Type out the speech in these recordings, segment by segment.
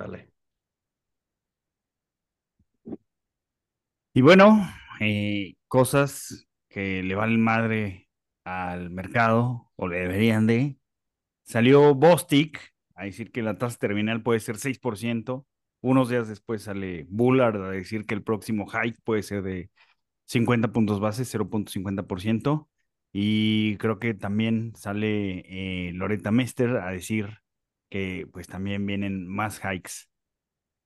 Dale. Y bueno, eh, cosas que le valen madre al mercado o le deberían de. Salió Bostic a decir que la tasa terminal puede ser 6%. Unos días después sale Bullard a decir que el próximo hike puede ser de 50 puntos base, 0.50%. Y creo que también sale eh, Loretta Mester a decir que pues también vienen más hikes.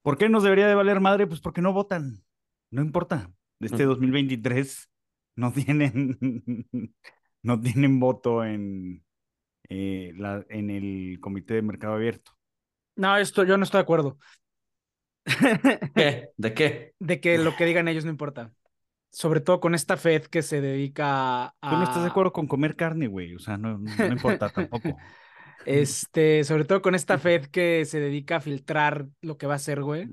¿Por qué nos debería de valer madre? Pues porque no votan. No importa. Este 2023 no tienen, no tienen voto en, eh, la, en el Comité de Mercado Abierto. No, esto yo no estoy de acuerdo. ¿Qué? ¿De qué? De que lo que digan ellos no importa. Sobre todo con esta Fed que se dedica a. Tú no estás de acuerdo con comer carne, güey. O sea, no, no importa tampoco. Este, sobre todo con esta Fed que se dedica a filtrar lo que va a hacer, güey.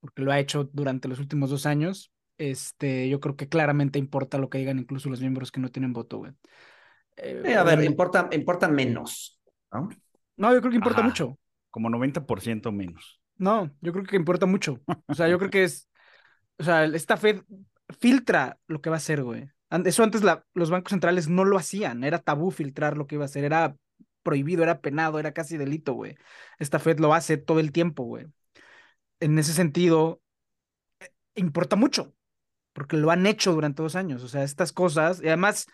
Porque lo ha hecho durante los últimos dos años. Este, yo creo que claramente importa lo que digan incluso los miembros que no tienen voto, güey. Eh, a ver, importa, importa menos, ¿no? No, yo creo que importa mucho. Como 90% menos. No, yo creo que importa mucho. O sea, yo creo que es. O sea, esta Fed filtra lo que va a hacer, güey. Eso antes la, los bancos centrales no lo hacían. Era tabú filtrar lo que iba a hacer. Era prohibido, era penado, era casi delito, güey. Esta Fed lo hace todo el tiempo, güey. En ese sentido, eh, importa mucho, porque lo han hecho durante dos años. O sea, estas cosas, y además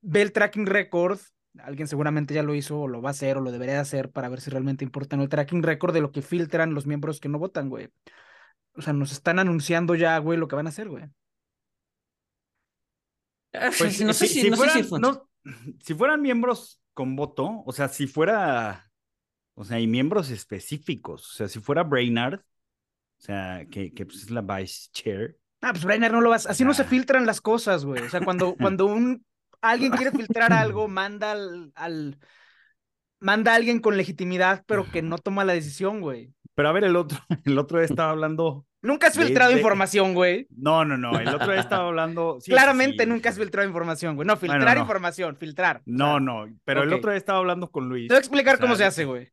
ve el tracking record, alguien seguramente ya lo hizo o lo va a hacer o lo debería hacer para ver si realmente importa el tracking record de lo que filtran los miembros que no votan, güey. O sea, nos están anunciando ya, güey, lo que van a hacer, güey. Pues, no sé si, si, si fueran miembros con voto, o sea, si fuera, o sea, hay miembros específicos, o sea, si fuera Brainard, o sea, que, que pues es la vice chair. Ah, pues Brainard no lo vas, así no se filtran las cosas, güey. O sea, cuando, cuando un alguien quiere filtrar algo, manda al, al, manda a alguien con legitimidad, pero que no toma la decisión, güey. Pero a ver, el otro, el otro estaba hablando Nunca has filtrado información, güey. No, no, no. El otro día estaba hablando. Claramente nunca has filtrado información, güey. No, filtrar información, filtrar. No, no. Pero el otro día estaba hablando con Luis. Te voy a explicar cómo se hace, güey.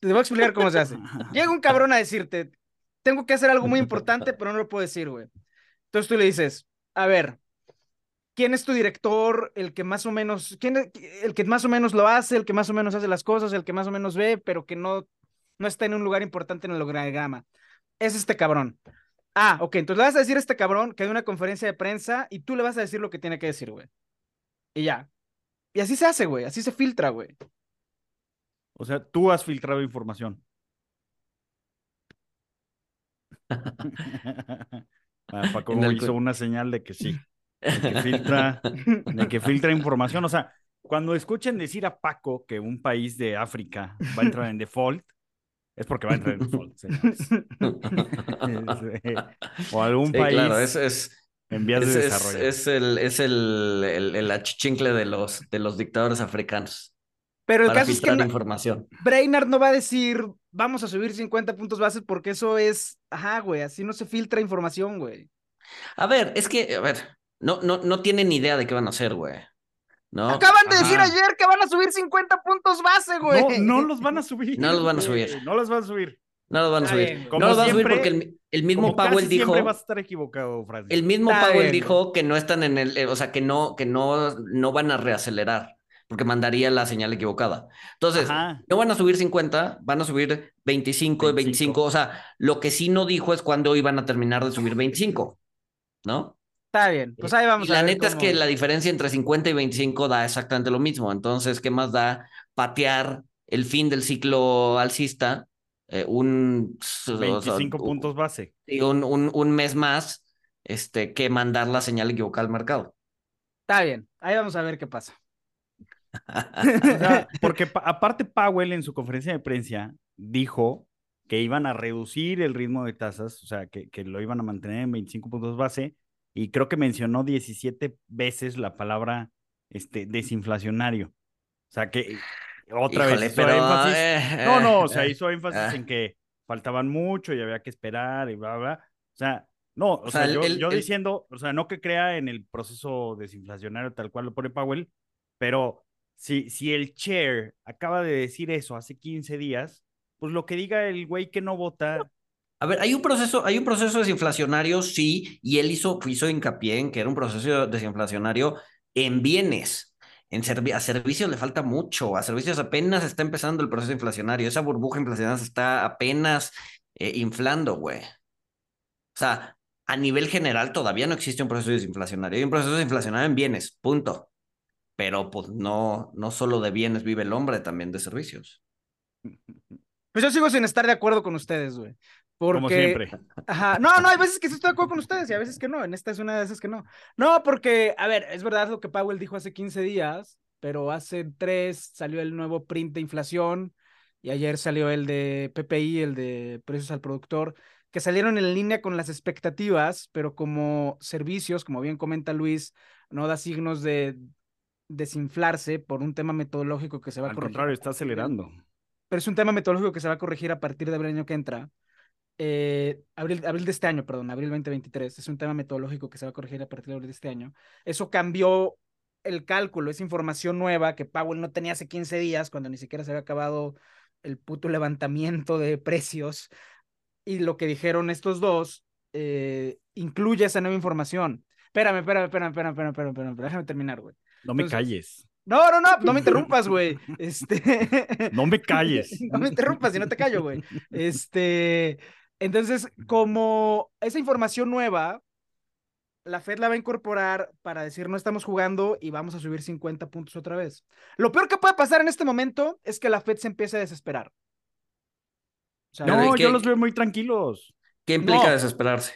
Te voy a explicar cómo se hace. Llega un cabrón a decirte, tengo que hacer algo muy importante, pero no lo puedo decir, güey. Entonces tú le dices, a ver, ¿quién es tu director? El que más o menos, ¿quién el que más o menos lo hace, el que más o menos hace las cosas, el que más o menos ve, pero que no, no está en un lugar importante en el organigrama es este cabrón. Ah, ok, entonces le vas a decir a este cabrón que hay una conferencia de prensa y tú le vas a decir lo que tiene que decir, güey. Y ya. Y así se hace, güey, así se filtra, güey. O sea, tú has filtrado información. ah, Paco hizo una señal de que sí. De que, filtra, de que filtra información. O sea, cuando escuchen decir a Paco que un país de África va a entrar en default, es porque va a entrar en default, o algún país claro, es, es, en vías de desarrollo. Es, el, es el, el, achichincle de los, de los dictadores africanos. Pero el caso es que información. Brainard no va a decir, vamos a subir 50 puntos bases porque eso es, ajá, güey, así no se filtra información, güey. A ver, es que, a ver, no, no, no tienen idea de qué van a hacer, güey. Acaban de decir ayer que van a subir 50 puntos base, güey. No, no los van a subir. No los van a subir. No los van a subir. No los van a subir. no los van a subir porque el, mismo Powell dijo. Siempre vas a estar equivocado, Francis. El mismo Powell dijo que no están en el. O sea, que no, que no, no van a reacelerar porque mandaría la señal equivocada. Entonces, no van a subir 50, van a subir 25, 25, 25. O sea, lo que sí no dijo es cuándo iban a terminar de subir 25, ¿no? Está bien, pues ahí vamos. Y la neta es que la diferencia entre 50 y 25 da exactamente lo mismo. Entonces, ¿qué más da patear el fin del ciclo alcista? Eh, un 25 puntos base. Y un, un, un, mes más este, que mandar la señal equivocada al mercado. Está bien, ahí vamos a ver qué pasa. porque aparte Powell en su conferencia de prensa dijo que iban a reducir el ritmo de tasas, o sea, que, que lo iban a mantener en 25 puntos base y creo que mencionó 17 veces la palabra este, desinflacionario. O sea que otra vez hizo énfasis. Eh, no, no, o sea, eh, hizo énfasis en que faltaban mucho y había que esperar y bla, bla. O sea, no, o, sea, yo, yo diciendo, o sea, no que crea en el proceso desinflacionario tal cual lo pone Powell, pero si, si el chair acaba de decir eso hace 15 días, pues lo que diga el güey que no vota. A ver, hay un proceso, hay un proceso desinflacionario, sí, y él hizo, hizo hincapié en que era un proceso desinflacionario en bienes. En a servicios le falta mucho, a servicios apenas está empezando el proceso inflacionario, esa burbuja inflacionaria se está apenas eh, inflando, güey. O sea, a nivel general todavía no existe un proceso desinflacionario, hay un proceso desinflacionario en bienes, punto. Pero pues no, no solo de bienes vive el hombre, también de servicios. Pues yo sigo sin estar de acuerdo con ustedes, güey. Porque... Como siempre. Ajá. No, no, hay veces que sí estoy de acuerdo con ustedes y a veces que no. En esta es una de esas que no. No, porque, a ver, es verdad lo que Powell dijo hace 15 días, pero hace tres salió el nuevo print de inflación y ayer salió el de PPI, el de precios al productor, que salieron en línea con las expectativas, pero como servicios, como bien comenta Luis, no da signos de desinflarse por un tema metodológico que se va a corregir. Al contrario, está acelerando. Pero es un tema metodológico que se va a corregir a partir del año que entra. Eh, abril, abril de este año, perdón, abril 2023. Es un tema metodológico que se va a corregir a partir de abril de este año. Eso cambió el cálculo, es información nueva que Powell no tenía hace 15 días, cuando ni siquiera se había acabado el puto levantamiento de precios. Y lo que dijeron estos dos eh, incluye esa nueva información. Espérame, espérame, espérame, espérame, espérame, espérame, espérame, déjame terminar, güey. No me calles. No, no, no, no me interrumpas, güey. Este. No me calles. no me interrumpas, si no te callo, güey. Este. Entonces, como esa información nueva, la Fed la va a incorporar para decir no estamos jugando y vamos a subir 50 puntos otra vez. Lo peor que puede pasar en este momento es que la Fed se empiece a desesperar. no, yo los veo muy tranquilos. ¿Qué implica desesperarse?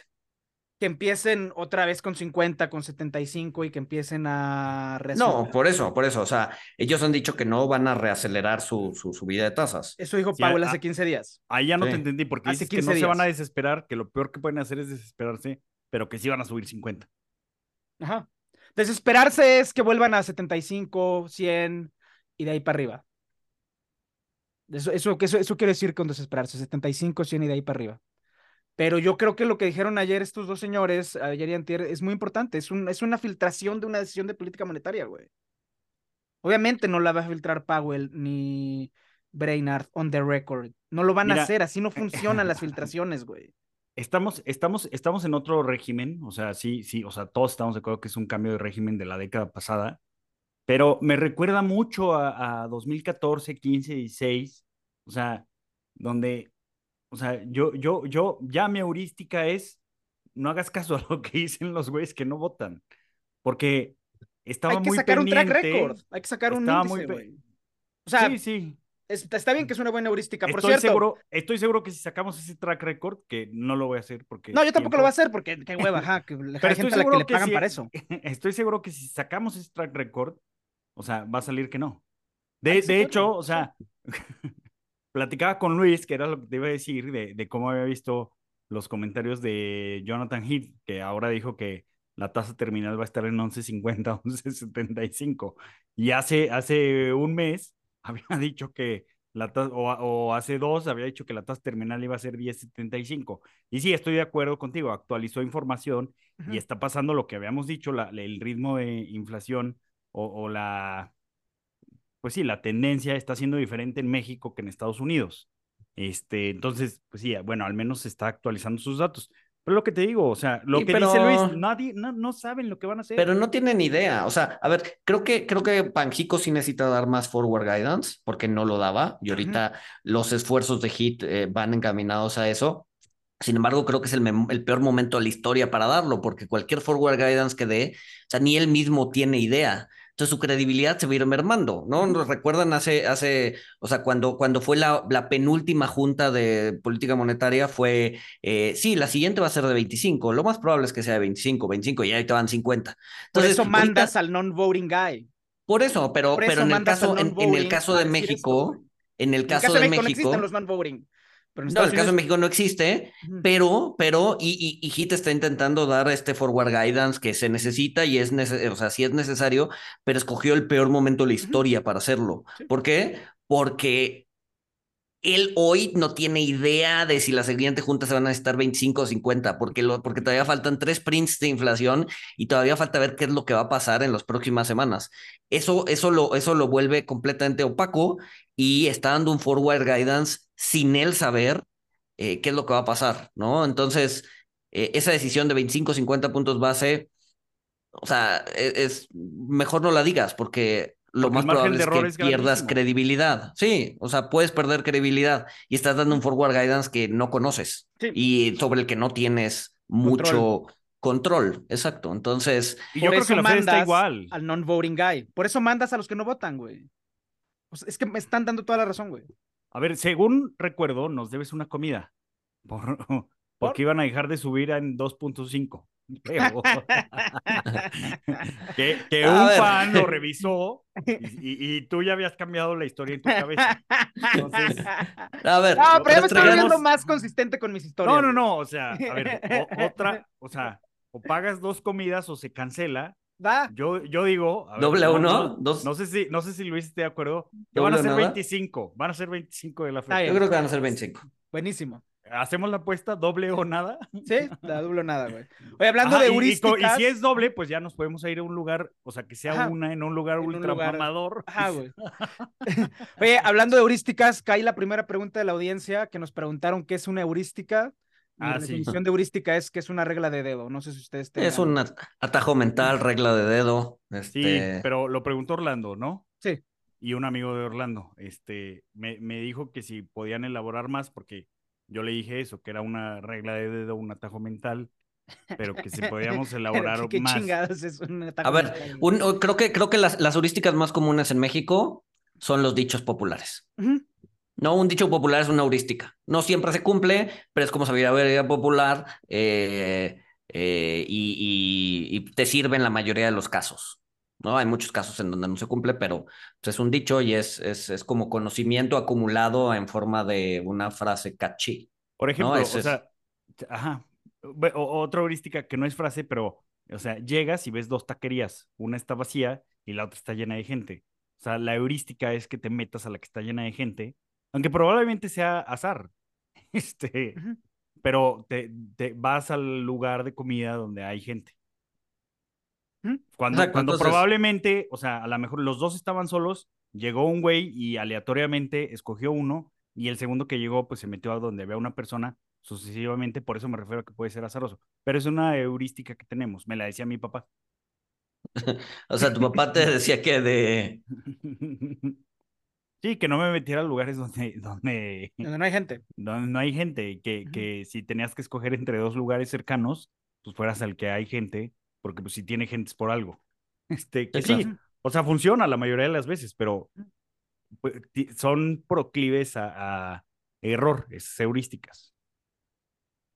Que empiecen otra vez con 50, con 75 y que empiecen a No, por eso, por eso. O sea, ellos han dicho que no van a reacelerar su, su subida de tasas. Eso dijo Powell hace 15 días. Ahí ya no te entendí, porque hace que no se van a desesperar, que lo peor que pueden hacer es desesperarse, pero que sí van a subir 50. Ajá. Desesperarse es que vuelvan a 75, 100 y de ahí para arriba. Eso, eso, eso, eso quiere decir con desesperarse, 75, 100 y de ahí para arriba. Pero yo creo que lo que dijeron ayer estos dos señores, ayer y antier, es muy importante. Es, un, es una filtración de una decisión de política monetaria, güey. Obviamente no la va a filtrar Powell ni Brainard on the record. No lo van a hacer, así no funcionan las filtraciones, güey. Estamos, estamos, estamos en otro régimen, o sea, sí, sí, o sea, todos estamos de acuerdo que es un cambio de régimen de la década pasada, pero me recuerda mucho a, a 2014, 15, 16, o sea, donde o sea, yo, yo, yo, ya mi heurística es, no hagas caso a lo que dicen los güeyes que no votan, porque estaba muy Hay que sacar un track record, hay que sacar un índice, muy... O sea, sí, sí. Está, bien que es una buena heurística, por estoy cierto. Seguro, estoy seguro que si sacamos ese track record, que no lo voy a hacer porque... No, yo tampoco lo voy a hacer porque qué hueva, ajá, que la gente a la que le pagan para eso. Estoy seguro que si sacamos ese track record, o sea, va a salir que no. De, de hecho, o sea, platicaba con Luis, que era lo que te iba a decir, de, cómo había visto los comentarios de Jonathan Heath, que ahora dijo que la tasa terminal va a estar en 11.50, 11.75. Y hace, hace un mes había dicho que la tasa, o, hace dos había dicho que la tasa terminal iba a ser 10.75. Y sí, estoy de acuerdo contigo, actualizó información y está pasando lo que habíamos dicho, la, el ritmo de inflación o la pues sí, la tendencia está siendo diferente en México que en Estados Unidos. Este, entonces, pues sí, bueno, al menos se está actualizando sus datos. Pero lo que te digo, o sea, lo que dice Luis, nadie, no, no, saben lo que van a hacer. Pero no tienen idea. O sea, a ver, creo que, creo que Panjico sí necesita dar más forward guidance, porque no lo daba. Y ahorita los esfuerzos de HIT eh, van encaminados a eso. Sin embargo, creo que es el, el, peor momento de la historia para darlo, porque cualquier forward guidance que dé, o sea, ni él mismo tiene idea. Entonces su credibilidad se va a ir mermando, ¿no? Nos recuerdan hace, hace, o sea, cuando, cuando fue la, la penúltima junta de política monetaria fue, eh, sí, la siguiente va a ser de 25, lo más probable es que sea de 25, 25 y ahí te van 50. Entonces, por eso mandas al non-voting guy. Por eso, pero, pero en, el caso, en, el caso de México, en el caso, de México, no existen los non-voting no, el caso de México no existe, pero, pero, y, y, HIT está intentando dar este forward guidance que se necesita y es necesario, o sea, sí es necesario, pero escogió el peor momento de la historia para hacerlo. ¿Por qué? Porque él hoy no tiene idea de si la siguiente junta se van a necesitar 25 o 50, porque, porque todavía faltan tres prints de inflación y todavía falta ver qué es lo que va a pasar en las próximas semanas. Eso, eso, lo, eso lo vuelve completamente opaco y está dando un forward guidance sin él saber eh, qué es lo que va a pasar, ¿no? Entonces, eh, esa decisión de 25 o 50 puntos base, o sea, es, es mejor no la digas porque lo más probable es que pierdas credibilidad. Sí, o sea, puedes perder credibilidad y estás dando un forward guidance que no conoces y sobre el que no tienes mucho control. Exacto. Entonces, y yo creo que Fed está igual. Al non-voting guy. Por eso mandas a los que no votan, güey. es que me están dando toda la razón, güey. A ver, según recuerdo, nos debes una comida. porque iban a dejar de subir en 2.5. que, que un fan lo revisó y, tú ya habías cambiado la historia en tu cabeza. Entonces, a ver, no, pero ya me estoy volviendo más consistente con mis historias. No, no, no, o sea, a ver, otra, o sea, o pagas dos comidas o se cancela. Da. Yo, yo digo. ¿Doble a uno? dos. No sé si, no sé si Luis esté de acuerdo. Que van a ser 25. Van a ser 25 de la fecha. Yo creo que van a ser 25. Buenísimo. ¿Hacemos la apuesta doble o nada? Sí, la doble o nada, güey. Oye, hablando de heurísticas... Y, si es doble, pues ya nos podemos ir a un lugar, o sea, que sea una en un lugar ultra mamador. Ajá, güey. Oye, hablando de heurísticas, cae la primera pregunta de la audiencia que nos preguntaron qué es una heurística. Ah, la definición de heurística es que es una regla de dedo. No sé si ustedes Es un atajo mental, regla de dedo. Sí, este pero lo preguntó Orlando, ¿no? Sí. Y un amigo de Orlando, este, me, me dijo que si podían elaborar más, porque yo le dije eso, que era una regla de dedo, un atajo mental, pero que si podíamos elaborar ¿Qué, más. chingados es un atajo A ver, creo que, creo que las, las, heurísticas más comunes en México son los dichos populares. No, un dicho popular es una heurística. No siempre se cumple, pero es como sabiduría popular eh, eh, y, y, te sirve en la mayoría de los casos. ¿No? Hay muchos casos en donde no se cumple, pero pues, es un dicho y es, es, es, como conocimiento acumulado en forma de una frase catchy. Por ejemplo, o sea, ajá, otra heurística que no es frase, pero, o sea, llegas y ves dos taquerías, una está vacía y la otra está llena de gente. O sea, la heurística es que te metas a la que está llena de gente, aunque probablemente sea azar. Este, pero te, te vas al lugar de comida donde hay gente. Cuando, cuando probablemente, o sea, a lo mejor los dos estaban solos, llegó un güey y aleatoriamente escogió uno y el segundo que llegó pues se metió a donde había una persona sucesivamente, por eso me refiero a que puede ser azaroso, pero es una heurística que tenemos, me la decía mi papá. o sea, tu papá te decía que de... Sí, que no me metiera a lugares donde... Donde, donde no hay gente. Donde no hay gente, que, que si tenías que escoger entre dos lugares cercanos, pues fueras al que hay gente porque pues si tiene gente por algo. Este, que sí, o sea, funciona la mayoría de las veces, pero pues, son proclives a, error, es heurísticas.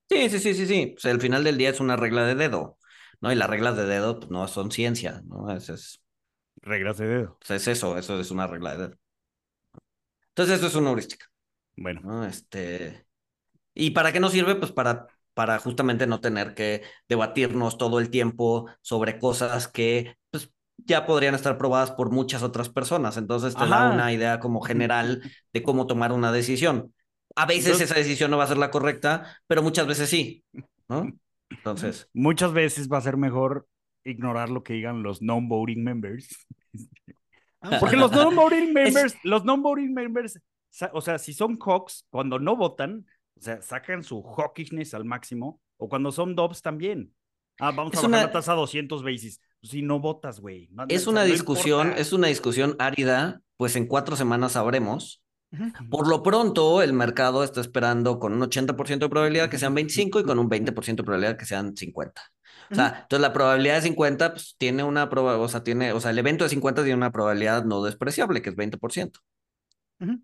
Sí, sí, sí, sí, sí. Pues al final del día es una regla de dedo, ¿no? Y las reglas de dedo pues, no son ciencia, ¿no? Es, es... Reglas de dedo. Pues, es eso, eso es una regla de dedo. Entonces, eso es una heurística. Bueno. Este. ¿Y para qué nos sirve? Pues para para justamente no tener que debatirnos todo el tiempo sobre cosas que pues, ya podrían estar probadas por muchas otras personas. Entonces te da una idea como general de cómo tomar una decisión. A veces esa decisión no va a ser la correcta, pero muchas veces sí, ¿no? Entonces. Muchas veces va a ser mejor ignorar lo que digan los non-voting members. Ah, Porque los non-voting members, los non-voting members, o sea, si son Hawks, cuando no votan, o sea, sacan su hawkishness al máximo. O cuando son Dobbs también. Ah, vamos a bajar la tasa a 200 basis. Pues si no votas, güey. es una discusión, es una discusión árida, pues en cuatro semanas sabremos. Por lo pronto, el mercado está esperando con un 80% de probabilidad que sean 25 y con un 20% de probabilidad que sean 50. O sea, entonces la probabilidad de 50 pues, tiene una probabilidad, o sea, tiene, o sea, el evento de 50 tiene una probabilidad no despreciable, que es 20%. Eh,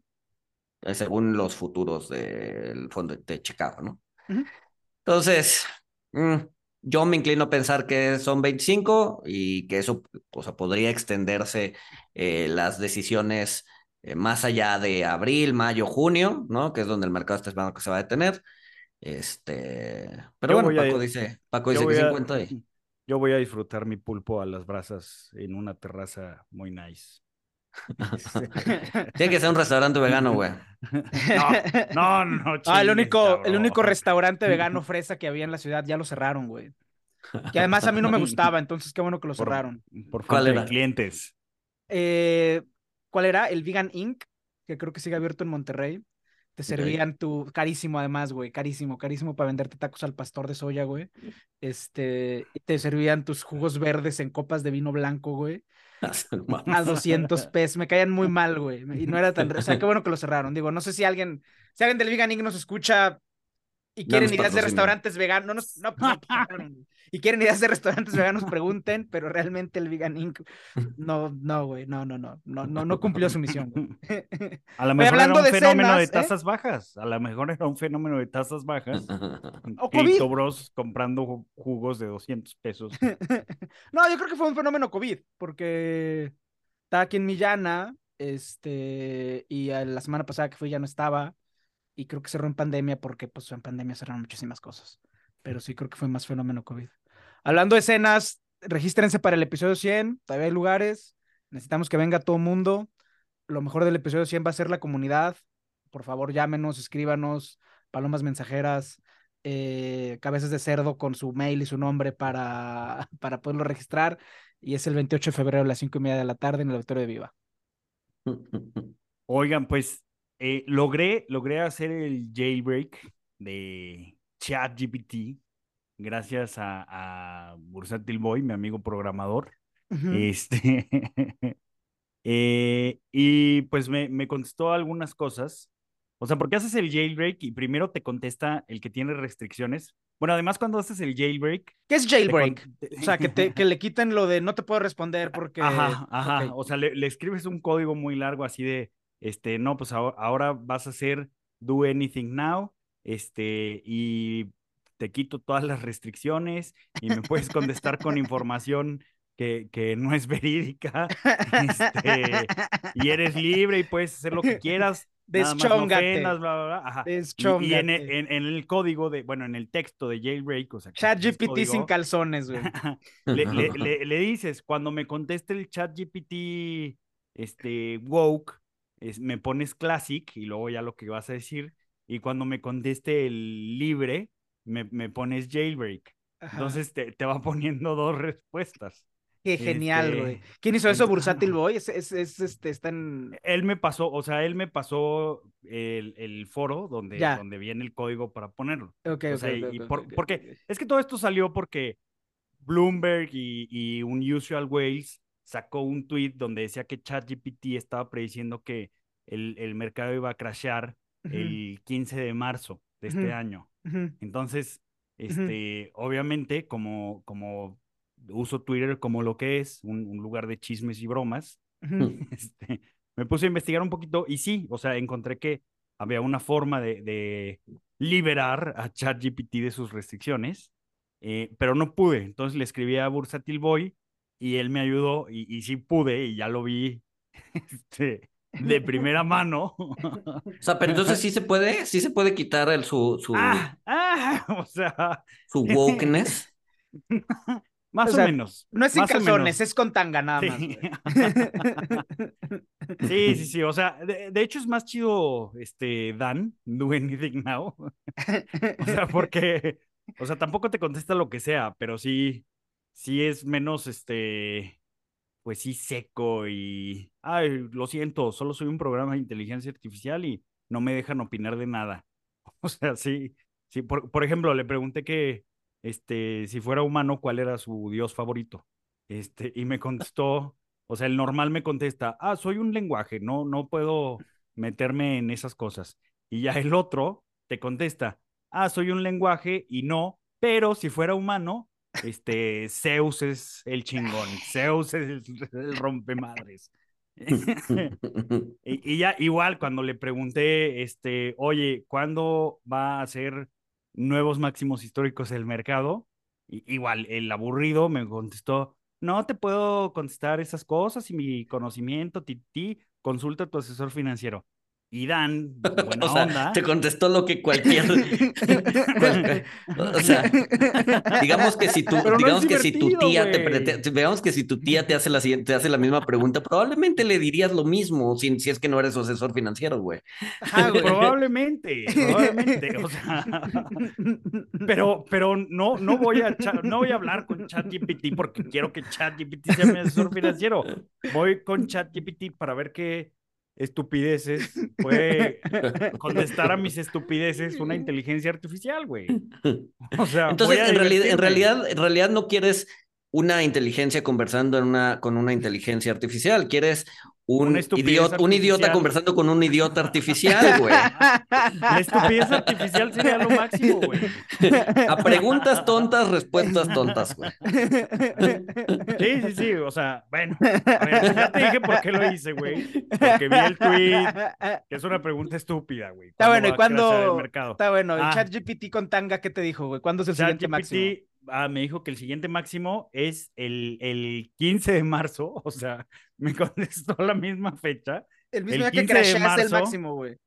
según los futuros del fondo de Chicago, ¿no? Entonces, mm, yo me inclino a pensar que son 25 y que eso o sea, podría extenderse eh, las decisiones eh, más allá de abril, mayo, junio, ¿no? Que es donde el mercado está esperando que se va a detener. Este, pero bueno, Paco dice, Paco dice que 50 ahí. Yo voy a disfrutar mi pulpo a las brasas en una terraza muy nice. Tiene que ser un restaurante vegano, güey. No, no, no. ah, el único, el único restaurante vegano fresa que había en la ciudad ya lo cerraron, güey. Que además a mí no me gustaba, entonces qué bueno que lo cerraron. Por, ¿Cuál era? clientes. Eh, ¿Cuál era? El Vegan Inc., que creo que sigue abierto en Monterrey. Te servían tu, carísimo además, güey, carísimo, carísimo para venderte tacos al pastor de soya, güey. Este, te servían tus jugos verdes en copas de vino blanco, güey. a 200 pesos, me caían muy mal, güey. Y no era tan, o sea, qué bueno que lo cerraron. Digo, no sé si alguien, si alguien del Vegan Inc. nos escucha, y quieren ideas de restaurantes veganos, no, no, y quieren ideas de restaurantes veganos, pregunten, pero realmente el Vegan Inc. no, no, güey, no, no, no, no, no, no cumplió su misión. A lo mejor era un fenómeno de ¿eh? tasas bajas, a lo mejor era un fenómeno de tasas bajas. O COVID. Bros comprando jugos de 200 pesos. no, yo creo que fue un fenómeno COVID, porque estaba aquí en Millana, este, y la semana pasada que fui ya no estaba, y creo que cerró en pandemia porque pues en pandemia cerraron muchísimas cosas. Pero sí creo que fue más fenómeno COVID. Hablando de escenas, regístrense para el episodio 100, todavía hay lugares, necesitamos que venga todo el mundo. Lo mejor del episodio 100 va a ser la comunidad. Por favor, llámenos, escríbanos, palomas mensajeras, eh, cabezas de cerdo con su mail y su nombre para, para poderlo registrar. Y es el 28 de febrero a las 5 y media de la tarde en el Auditorio de Viva. Oigan, pues eh, logré, logré hacer el jailbreak de ChatGPT gracias a, a Bursátil Boy, mi amigo programador. Este. Eh, y pues me, me contestó algunas cosas. O sea, porque haces el jailbreak y primero te contesta el que tiene restricciones. Bueno, además cuando haces el jailbreak. ¿Qué es jailbreak? O sea, que, te, que le quiten lo de no te puedo responder porque. Ajá, ajá. O sea, le, le, escribes un código muy largo así de este, no, pues ahora, vas a hacer do anything now, este, y te quito todas las restricciones y me puedes contestar con información que, que, no es verídica, este, y eres libre y puedes hacer lo que quieras. Deschóngate. No bla, bla, Y, en, el código de, bueno, en el texto de Jailbreak, o sea. ChatGPT sin calzones, güey. le, le, dices, cuando me conteste el ChatGPT, este, woke, me pones classic y luego ya lo que vas a decir. Y cuando me conteste el libre, me, me pones jailbreak. Entonces te, te, va poniendo dos respuestas. Qué genial, güey. Este, ¿Quién hizo eso? Bursátil Boy. Es, es, este, está en... Él me pasó, o sea, él me pasó el, el foro donde, donde viene el código para ponerlo. Ok, ok. porque es que todo esto salió porque Bloomberg y, y un Usual Ways sacó un tweet donde decía que ChatGPT estaba prediciendo que el, el, mercado iba a crashear el 15 de marzo de este año. Entonces, este, obviamente, como, como uso Twitter como lo que es, un, lugar de chismes y bromas, este, me puse a investigar un poquito y sí, o sea, encontré que había una forma de, de liberar a ChatGPT de sus restricciones, eh, pero no pude. Entonces le escribí a Bursatil Boy y él me ayudó y, sí pude y ya lo vi este, de primera mano. O sea, pero entonces sí se puede, sí se puede quitar el, su, su, ah, ah, o sea, su wokeness. Más o, menos. No es sin calzones, es con tanga nada más. Sí. sí, sí, O sea, de, hecho es más chido este Dan, do anything now. o sea, porque, o sea, tampoco te contesta lo que sea, pero sí, sí es menos, este, pues sí, seco y, ay, lo siento, solo soy un programa de inteligencia artificial y no me dejan opinar de nada. O sea, sí, sí, por, por ejemplo, le pregunté que, este, si fuera humano, ¿cuál era su dios favorito? Este, y me contestó, o sea, el normal me contesta, ah, soy un lenguaje, no, no puedo meterme en esas cosas. Y ya el otro te contesta, ah, soy un lenguaje y no, pero si fuera humano, este, Zeus es el chingón, Zeus es el, rompemadres. y, ya igual cuando le pregunté, este, oye, ¿cuándo va a ser nuevos máximos históricos del mercado? igual el aburrido me contestó, no te puedo contestar esas cosas y mi conocimiento, ti, consulta a tu asesor financiero. Y Dan, buena onda. Te contestó lo que cualquier. o sea, digamos que si tú, digamos que si tu tía te, digamos que si tu tía te hace la te hace la misma pregunta, probablemente le dirías lo mismo si, si es que no eres asesor financiero, güey. Probablemente, probablemente. O sea, pero, pero no, no voy a no voy a hablar con ChatGPT porque quiero que ChatGPT sea mi asesor financiero. Voy con ChatGPT para ver qué estupideces puede contestar a mis estupideces una inteligencia artificial, güey. O sea, entonces en realidad, en realidad, en realidad no quieres una inteligencia conversando en una, con una inteligencia artificial, quieres un, idiota, un idiota conversando con un idiota artificial, güey. La estupidez artificial sería lo máximo, güey. A preguntas tontas, respuestas tontas, güey. Sí, sí, sí. O sea, bueno, a ver, ya te dije por qué lo hice, güey. Porque vi el tweet, que es una pregunta estúpida, güey. Está bueno, ¿y cuándo? Está bueno, el ah. chat GPT con tanga, ¿qué te dijo, güey? ¿Cuándo es el siguiente máximo? ah, me dijo que el siguiente máximo es el, el 15 de marzo, o sea, me contestó la misma fecha. El mismo día que crashaste el máximo, güey.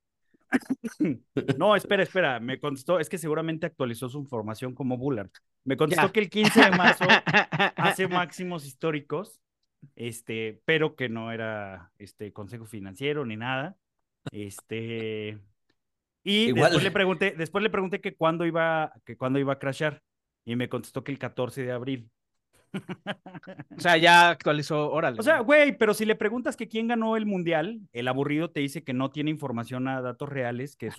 No, espera, espera, me contestó, es que seguramente actualizó su información como Bullard. Me contestó que el 15 de marzo hace máximos históricos, este, pero que no era este consejo financiero ni nada. Este, y después le pregunté, después le pregunté que cuándo iba, que cuándo iba a crashar. Y me contestó que el 14 de abril. O sea, ya actualizó, órale. O sea, güey, pero si le preguntas que quién ganó el mundial, el aburrido te dice que no tiene información a datos reales, que,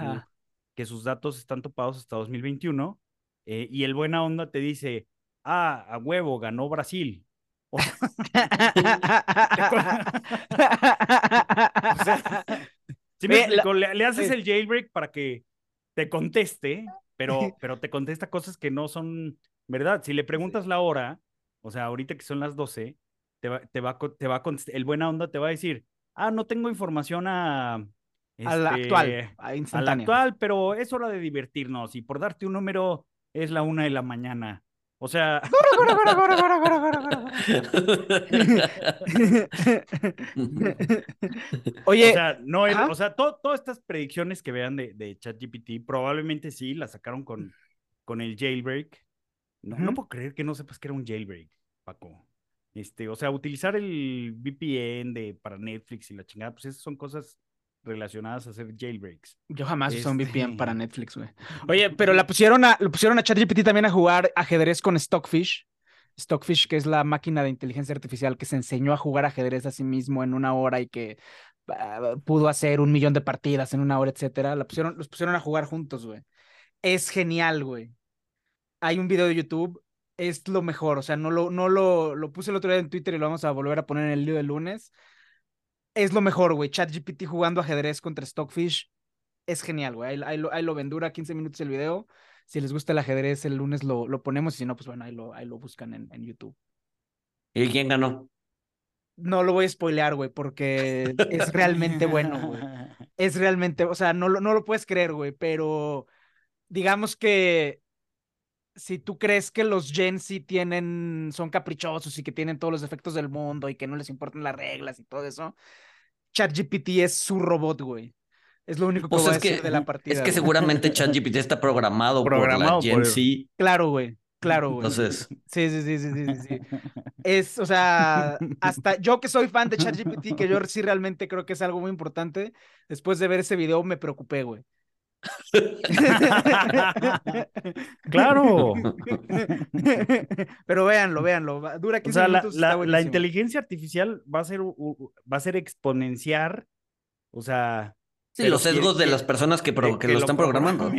que sus datos están topados hasta 2021. Eh, y el buena onda te dice, ah, a huevo, ganó Brasil. O sea, le, haces el jailbreak para que te conteste pero, pero te contesta cosas que no son verdad. Si le preguntas la hora, o sea, ahorita que son las 12, te va, te va, te va a el buena onda te va a decir, ah, no tengo información a... a la actual, a, la actual, pero es hora de divertirnos y por darte un número es la una de la mañana. O sea. Oye. O sea, no, o sea todas estas predicciones que vean de, de ChatGPT, probablemente sí las sacaron con, con el jailbreak. No, no puedo creer que no sepas que era un jailbreak, Paco. Este, o sea, utilizar el VPN de, para Netflix y la chingada, pues esas son cosas relacionadas a hacer jailbreaks. Yo jamás usé un VPN para este Netflix, güey. Oye, pero la pusieron a, lo pusieron a ChatGPT también a jugar ajedrez con Stockfish. Stockfish, que es la máquina de inteligencia artificial que se enseñó a jugar ajedrez a sí mismo en una hora y que ah, pudo hacer un millón de partidas en una hora, etcétera. La pusieron, los pusieron a jugar juntos, güey. Es genial, güey. Hay un video de YouTube, es lo mejor. O sea, no lo, no lo, lo puse el otro día en Twitter y lo vamos a volver a poner en el lío del lunes es lo mejor, güey. ChatGPT jugando ajedrez contra Stockfish es genial, güey. Ahí, lo, ahí lo ven, dura 15 minutos el video. Si les gusta el ajedrez, el lunes lo, lo ponemos y si no, pues bueno, ahí lo, ahí lo buscan en, en YouTube. ¿Y quién ganó? No lo voy a spoilear, güey, porque es realmente bueno, güey. Es realmente, o sea, no, no lo puedes creer, güey, pero digamos que si tú crees que los Gen Z tienen, son caprichosos y que tienen todos los efectos del mundo y que no les importan las reglas y todo eso, ChatGPT es su robot, güey. Es lo único que pues voy a decir de la partida. Es que seguramente ChatGPT está programado, por la Gen Z. Claro, güey. Claro, güey. Entonces. Sí, sí, sí, sí, sí, sí. Es, o sea, hasta yo que soy fan de ChatGPT, que yo sí realmente creo que es algo muy importante, después de ver ese video me preocupé, güey. claro. Pero véanlo, véanlo. Dura 15 o minutos. La, inteligencia artificial va a ser, va a ser exponencial. O sea. Sí, los sesgos de las personas que, lo, están programando.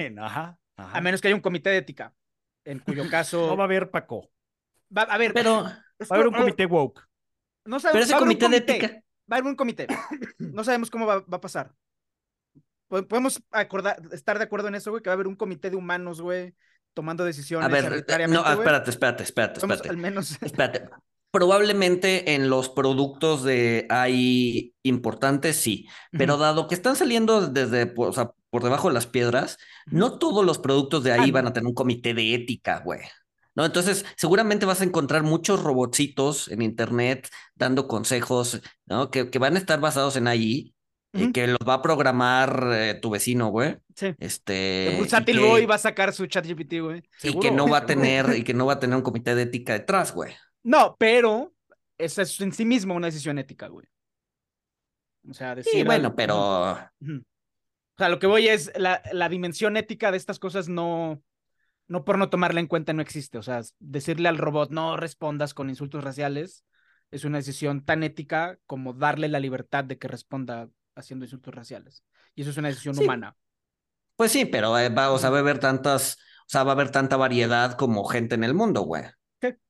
A menos que haya un comité de ética, en cuyo caso. No va a haber Paco. Va a ver, pero. Va a haber un comité woke. No sabemos, pero ese comité, de ética. Va a haber un comité. No sabemos cómo va a pasar podemos acordar, estar de acuerdo en eso, güey, que va a haber un comité de humanos, güey, tomando decisiones. A ver, no, espérate, espérate, espérate, espérate. Al menos. Espérate. Probablemente en los productos de AI importantes, sí. Pero dado que están saliendo desde, o sea, por debajo de las piedras, no todos los productos de ahí van a tener un comité de ética, güey. ¿No? Entonces, seguramente vas a encontrar muchos robotcitos en internet dando consejos, ¿no? Que, que van a estar basados en AI, y que los va a programar eh, tu vecino, güey. Sí. Este. El bursátil Boy va a sacar su chat GPT, güey. Y que no va a tener, y que no va a tener un comité de ética detrás, güey. No, pero esa es en sí mismo una decisión ética, güey. O sea, decir. Sí, bueno, pero. O sea, lo que voy es la, la dimensión ética de estas cosas no, no por no tomarla en cuenta no existe. O sea, decirle al robot no respondas con insultos raciales es una decisión tan ética como darle la libertad de que responda haciendo insultos raciales. Y eso es una decisión humana. Pues sí, pero eh, va, o sea, va a haber tantas, o sea, va a haber tanta variedad como gente en el mundo, güey.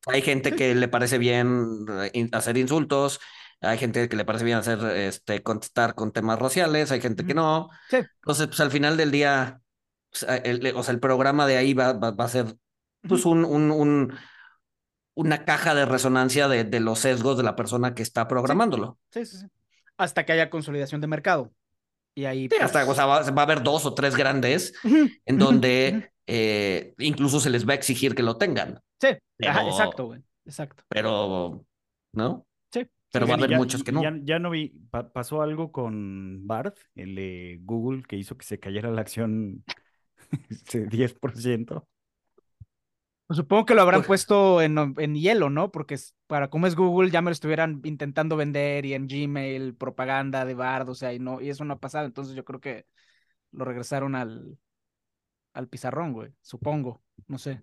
Hay gente que le parece bien eh, hacer insultos, hay gente que le parece bien hacer, este, contestar con temas raciales, hay gente que no. Entonces, pues al final del día, pues, el, o sea, el programa de ahí va, va, a ser, pues, un, un, un, una caja de resonancia de, de, los sesgos de la persona que está programándolo. Sí, sí, sí. Hasta que haya consolidación de mercado. Y ahí. Sí, hasta, o sea, va, va, a haber dos o tres grandes en donde eh, incluso se les va a exigir que lo tengan. Sí, exacto, güey. Exacto. Pero, ¿no? Sí. Pero va a haber muchos que no. Ya, no vi, pasó algo con Bart, el de Google, que hizo que se cayera la acción 10%. Pues supongo que lo habrán pues puesto en, en, hielo, ¿no? Porque para cómo es Google ya me lo estuvieran intentando vender y en Gmail, propaganda de Bard, o sea, y, no, y eso no ha pasado. Entonces yo creo que lo regresaron al, al pizarrón, güey. Supongo, no sé.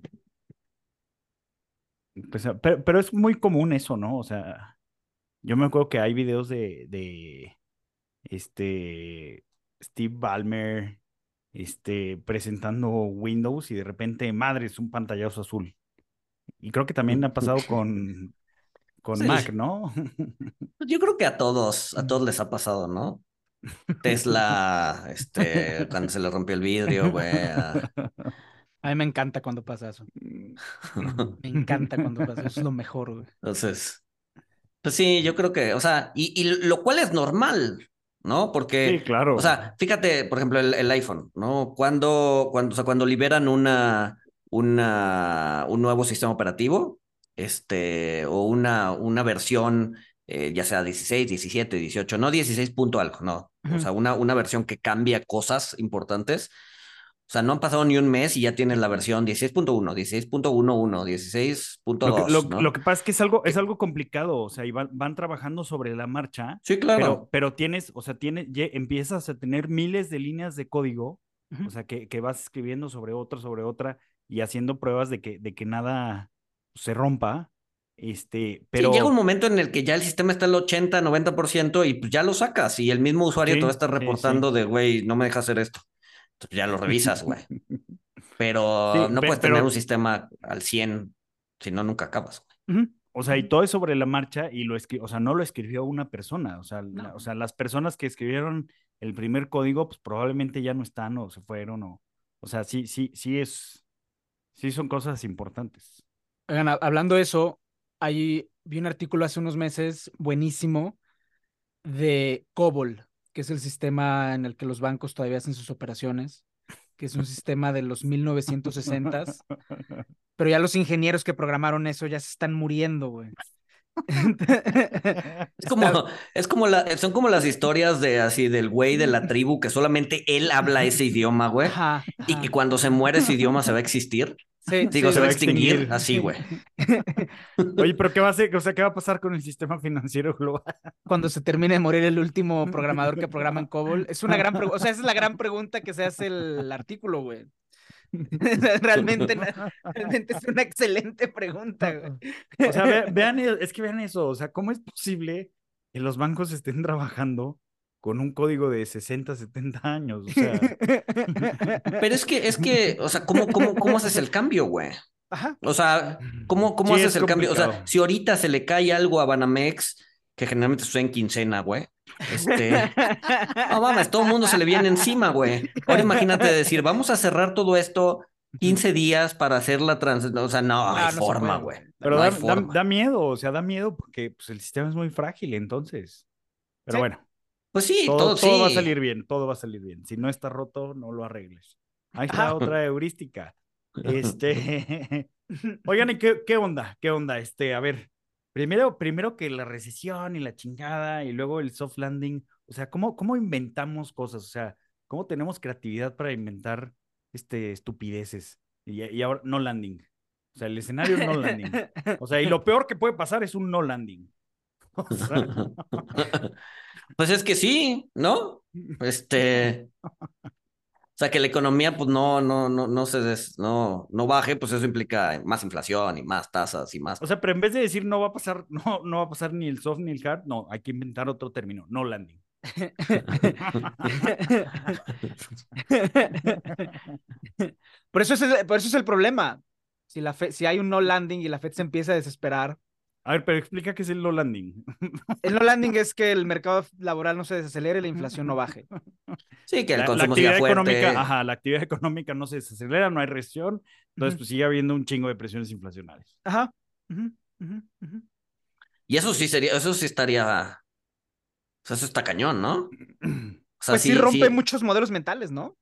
Pues, pero, pero, es muy común eso, ¿no? O sea, yo me acuerdo que hay videos de, de este Steve Ballmer este, presentando Windows y de repente, madre, es un pantallazo azul. Y creo que también ha pasado con, con Mac, ¿no? Pues yo creo que a todos, a todos les ha pasado, ¿no? Tesla, este, cuando se le rompió el vidrio, güey. A... mí me encanta cuando pasa eso. Me encanta cuando pasa eso, es lo mejor, güey. Entonces, pues sí, yo creo que, o sea, y, y lo cual es normal, ¿no? Porque, sí, claro. o sea, fíjate, por ejemplo, el, iPhone, ¿no? Cuando, cuando, o sea, cuando liberan una, una, un nuevo sistema operativo, este, o una, una versión, eh, ya sea 16, 17, 18, no 16 punto algo, no, o sea, una, una versión que cambia cosas importantes, o sea, no han pasado ni un mes y ya tienes la versión 16.1, 16.11, 16.2. Lo, ¿no? lo, que pasa es que es algo, es algo complicado, o sea, y van, van trabajando sobre la marcha. Sí, claro. Pero, pero tienes, o sea, tienes, empiezas a tener miles de líneas de código, o sea, que, que, vas escribiendo sobre otra, sobre otra, y haciendo pruebas de que, de que nada se rompa. Este, pero... Sí, llega un momento en el que ya el sistema está al 80, 90% y pues ya lo sacas y el mismo usuario te va a estar reportando de, güey, no me deja hacer esto. Pues, ya lo revisas, güey. Pero no puedes tener un sistema al 100, si no, nunca acabas, güey. O sea, y todo es sobre la marcha y lo escribió, o sea, no lo escribió una persona, o sea, o sea, las personas que escribieron el primer código, pues probablemente ya no están o se fueron o, o sea, sí, sí, sí es, sí son cosas importantes. Oigan, hablando de eso, ahí vi un artículo hace unos meses buenísimo de COBOL, que es el sistema en el que los bancos todavía hacen sus operaciones, que es un sistema de los 1960s, pero ya los ingenieros que programaron eso ya se están muriendo, güey. es como, es como la, son como las historias de así del güey de la tribu que solamente él habla ese idioma, güey. Y que cuando se muere ese idioma se va a existir. Sí, Digo, se, va a extinguir, así, güey. Oye, pero ¿qué va a hacer? O sea, ¿qué va a pasar con el sistema financiero global? Cuando se termine de morir el último programador que programa en COBOL. Es una gran pregunta. O sea, esa es la gran pregunta que se hace el artículo, güey. realmente, realmente es una excelente pregunta, güey. O sea, vean, es que vean eso. O sea, ¿cómo es posible que los bancos estén trabajando con un código de 60, 70 años, o sea. Pero es que, es que, o sea, ¿cómo, cómo, cómo haces el cambio, güey? Ajá. O sea, ¿cómo, cómo haces el cambio? O sea, si ahorita se le cae algo a Banamex, que generalmente suena en quincena, güey. Este. No mames, todo el mundo se le viene encima, güey. Ahora imagínate decir, vamos a cerrar todo esto 15 días para hacer la transición. O sea, no, hay forma, güey. Pero da, da, miedo, o sea, da miedo porque pues, el sistema es muy frágil, entonces. Pero bueno. Pues sí, todo, todo, va a salir bien, todo va a salir bien. Si no está roto, no lo arregles. Ahí está otra heurística. Este, oigan, ¿y qué, qué, onda? ¿Qué onda? Este, a ver, primero, primero que la recesión y la chingada y luego el soft landing. o sea, ¿cómo, cómo inventamos cosas? O sea, ¿cómo tenemos creatividad para inventar este, estupideces? Y, y ahora, no landing. O sea, el escenario no landing. O sea, y lo peor que puede pasar es un no landing. pues es que sí, ¿no? Este. O sea, que la economía pues no, no, no, no se no, no baje, pues eso implica más inflación y más tasas y más. O sea, pero en vez de decir no va a pasar, no, no va a pasar ni el soft ni el hard, no, hay que inventar otro término, no landing. por, eso es, por eso es el problema. Si, la si hay un no landing y la Fed se empieza a desesperar, a ver, pero explica qué es el no landing. El no landing es que el mercado laboral no se desacelere y la inflación no baje. Sí, que el consumo la actividad económica, ajá, la actividad económica no se desacelera, no hay recesión, entonces pues sigue habiendo un chingo de presiones inflacionarias. Ajá. y eso sí sería, eso sí estaría, o sea, eso está cañón, ¿no? O sea, pues sí, rompe muchos modelos mentales, ¿no?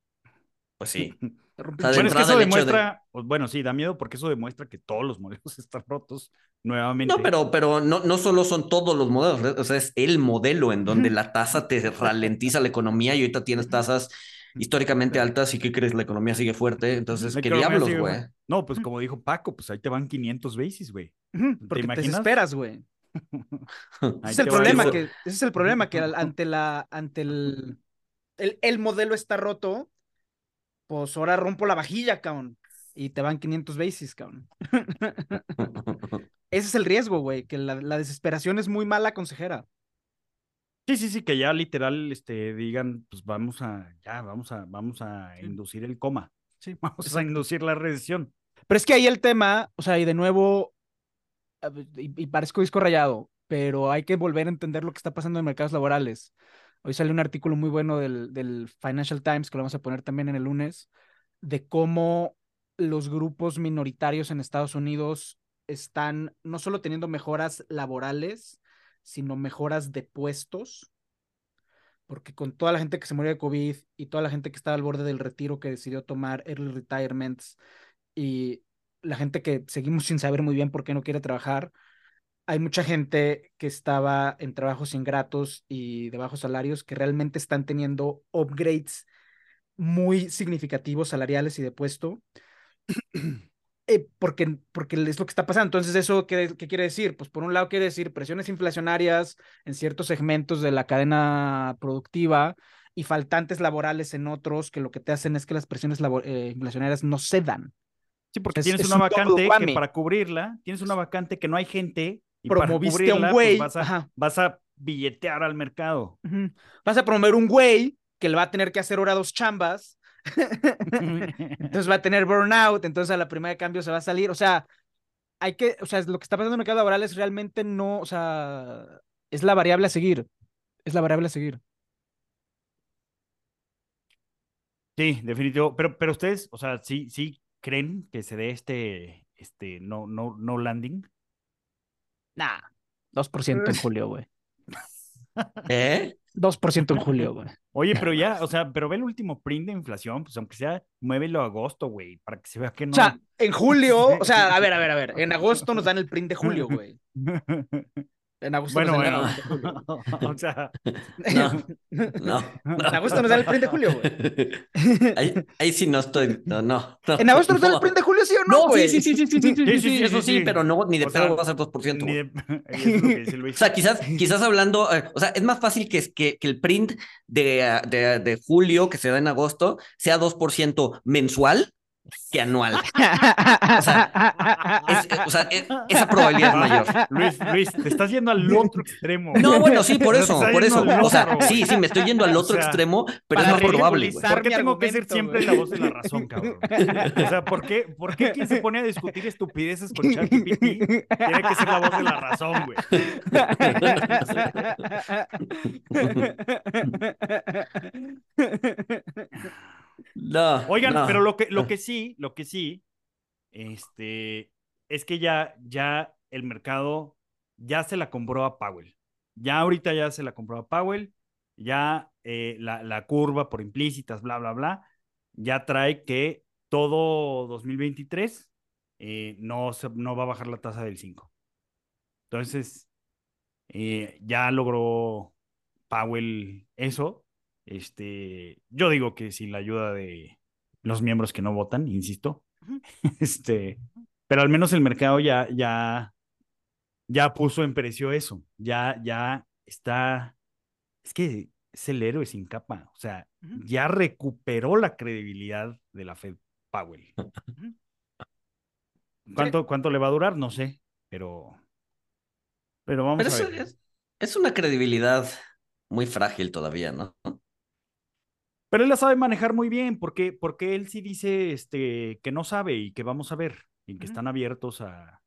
Pues sí. bueno, es que eso demuestra, pues, bueno, sí, da miedo porque eso demuestra que todos los modelos están rotos nuevamente. No, pero, pero no, no solo son todos los modelos, o sea, es el modelo en donde la tasa te ralentiza la economía y ahorita tienes tasas históricamente altas y ¿qué crees? La economía sigue fuerte, entonces, ¿qué diablos, güey? No, pues como dijo Paco, pues ahí te van 500 basis, güey. Porque te, esperas, güey. ese, es el problema que, ese es el problema que ante la, ante el, el, el modelo está roto, pues ahora rompo la vajilla, cabrón. Y te van 500 bases, cabrón. Ese es el riesgo, güey, que la, desesperación es muy mala consejera. Sí, sí, sí, que ya literal este, digan, pues vamos a, ya, vamos a, vamos a inducir el coma. Sí. Vamos a inducir la recesión. Pero es que ahí el tema, o sea, y de nuevo, y, y parezco disco rayado, pero hay que volver a entender lo que está pasando en mercados laborales. Hoy sale un artículo muy bueno del, Financial Times, que lo vamos a poner también en el lunes, de cómo los grupos minoritarios en Estados Unidos están no solo teniendo mejoras laborales, sino mejoras de puestos, porque con toda la gente que se murió de COVID y toda la gente que estaba al borde del retiro que decidió tomar early retirements y la gente que seguimos sin saber muy bien por qué no quiere trabajar, hay mucha gente que estaba en trabajos ingratos y de bajos salarios que realmente están teniendo upgrades muy significativos salariales y de puesto. Eh, porque, porque es lo que está pasando. Entonces, ¿eso qué, qué, quiere decir? Pues por un lado quiere decir presiones inflacionarias en ciertos segmentos de la cadena productiva y faltantes laborales en otros que lo que te hacen es que las presiones eh, inflacionarias no cedan. Sí, porque tienes una vacante que para cubrirla, tienes una vacante que no hay gente y promoviste a un pues, güey. vas, a, billetear al mercado. Vas a promover un güey que le va a tener que hacer ahora dos chambas. entonces va a tener burnout, entonces a la primera de cambio se va a salir. O sea, hay que, o sea, lo que está pasando en el mercado laboral es realmente no, o sea, es la variable a seguir. Es la variable a seguir. Sí, definitivo. Pero, pero ustedes, o sea, sí, sí creen que se dé este, este no, no, no landing. Nah, 2% en julio, güey. ¿Eh? 2% en julio, güey. Oye, pero ya, o sea, pero ve el último print de inflación, pues aunque sea, muévelo a agosto, güey, para que se vea que no. O sea, en julio, o sea, a ver, a ver, a ver, en agosto nos dan el print de julio, güey. En agosto bueno, bueno. O sea... No, En agosto nos da el print de julio, güey. Ahí, sí no estoy, no, no. en agosto nos da el print de julio, ¿sí o no, güey? sí, sí, sí, sí, sí, sí, sí, eso sí, pero no, ni de o pedo va a ser 2%. O sea, quizás, quizás hablando, eh, o sea, es más fácil que, que, el print de, de, de julio que se da en agosto sea 2% mensual que anual. O sea, esa probabilidad es mayor. Luis, Luis, te estás yendo al otro extremo. No, bueno, sí, por eso, por eso. O sea, sí, sí, me estoy yendo al otro extremo, pero es más probable. ¿Por qué tengo que ser siempre la voz de la razón, cabrón? O sea, ¿por qué, ¿por qué quien se pone a discutir estupideces con ChatGPT tiene que ser la voz de la razón, güey? No. Oigan, pero lo que, lo que sí, lo que sí, este, es que ya, ya el mercado ya se la compró a Powell. Ya ahorita ya se la compró a Powell. Ya eh, la, la, curva por implícitas, bla, bla, bla, ya trae que todo 2023 eh, no, se, no va a bajar la tasa del 5. Entonces, eh, ya logró Powell eso. Este, yo digo que sin la ayuda de los miembros que no votan, insisto. Este, pero al menos el mercado ya, ya, ya puso en precio eso. Ya, ya está. Es que es el héroe sin capa. O sea, ya recuperó la credibilidad de la Fed Powell. ¿Cuánto, ¿Cuánto le va a durar? No sé, pero. Pero vamos a ver. Es, es una credibilidad muy frágil todavía, ¿no? Pero él la sabe manejar muy bien, porque, porque él sí dice este, que no sabe y que vamos a ver, y que están abiertos a,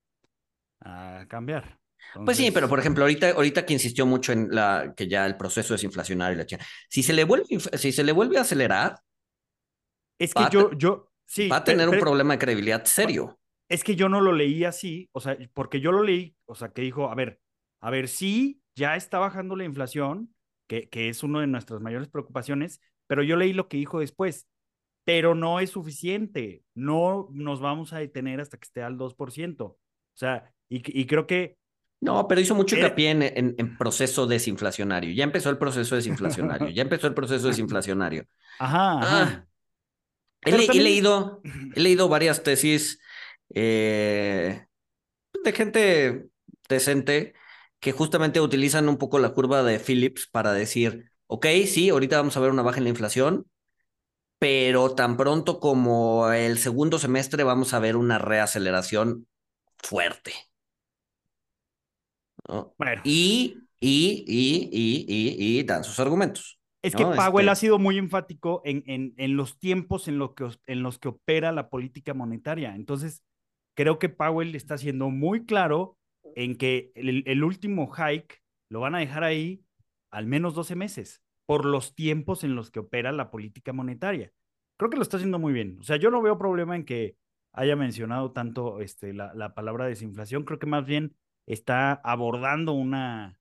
a cambiar. Pues sí, pero por ejemplo, ahorita, ahorita que insistió mucho en la que ya el proceso es inflacionario y la si se le vuelve, si se le vuelve a acelerar, es que yo, yo, sí, va a tener un problema de credibilidad serio. Es que yo no lo leí así, o sea, porque yo lo leí, o sea, que dijo, a ver, a ver, sí, ya está bajando la inflación, que, que es una de nuestras mayores preocupaciones, pero yo leí lo que dijo después, pero no es suficiente, no nos vamos a detener hasta que esté al 2%. O sea, y, creo que... No, pero hizo mucho hincapié en, en, proceso desinflacionario. Ya empezó el proceso desinflacionario, ya empezó el proceso desinflacionario. Ajá. Ah, he, leído, he leído varias tesis eh, de gente decente que justamente utilizan un poco la curva de Phillips para decir, ok, sí, ahorita vamos a ver una baja en la inflación, pero tan pronto como el segundo semestre vamos a ver una reaceleración fuerte. Y, y, y, y, y, dan sus argumentos. Es que Powell este ha sido muy enfático en, en, en los tiempos en, lo que, en los que opera la política monetaria. Entonces, creo que Powell está siendo muy claro en que el, el último hike lo van a dejar ahí al menos 12 meses por los tiempos en los que opera la política monetaria. Creo que lo está haciendo muy bien. O sea, yo no veo problema en que haya mencionado tanto este, la, la palabra desinflación. Creo que más bien está abordando una,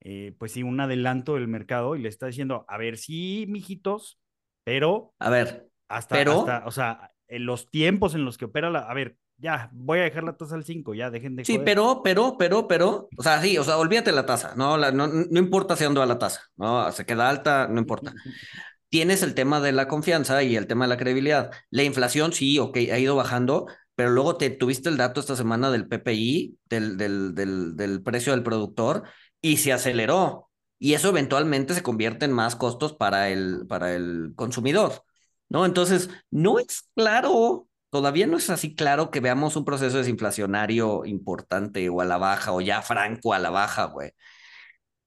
eh, pues sí, un adelanto del mercado y le está diciendo, a ver, sí, mijitos, pero... A ver, hasta, pero... o sea, en los tiempos en los que opera la... A ver, ya, voy a dejar la tasa al 5, ya, dejen de... Sí, pero, pero, pero, pero, o sea, sí, o sea, olvídate la tasa, ¿no? no, no importa hacia dónde va la tasa, ¿no? Se queda alta, no importa. Tienes el tema de la confianza y el tema de la credibilidad. La inflación, sí, ok, ha ido bajando, pero luego te tuviste el dato esta semana del PPI, del, del, del, del precio del productor, y se aceleró. Y eso eventualmente se convierte en más costos para el, para el consumidor, ¿no? Entonces, no es claro todavía no es así claro que veamos un proceso desinflacionario importante o a la baja o ya franco a la baja, güey.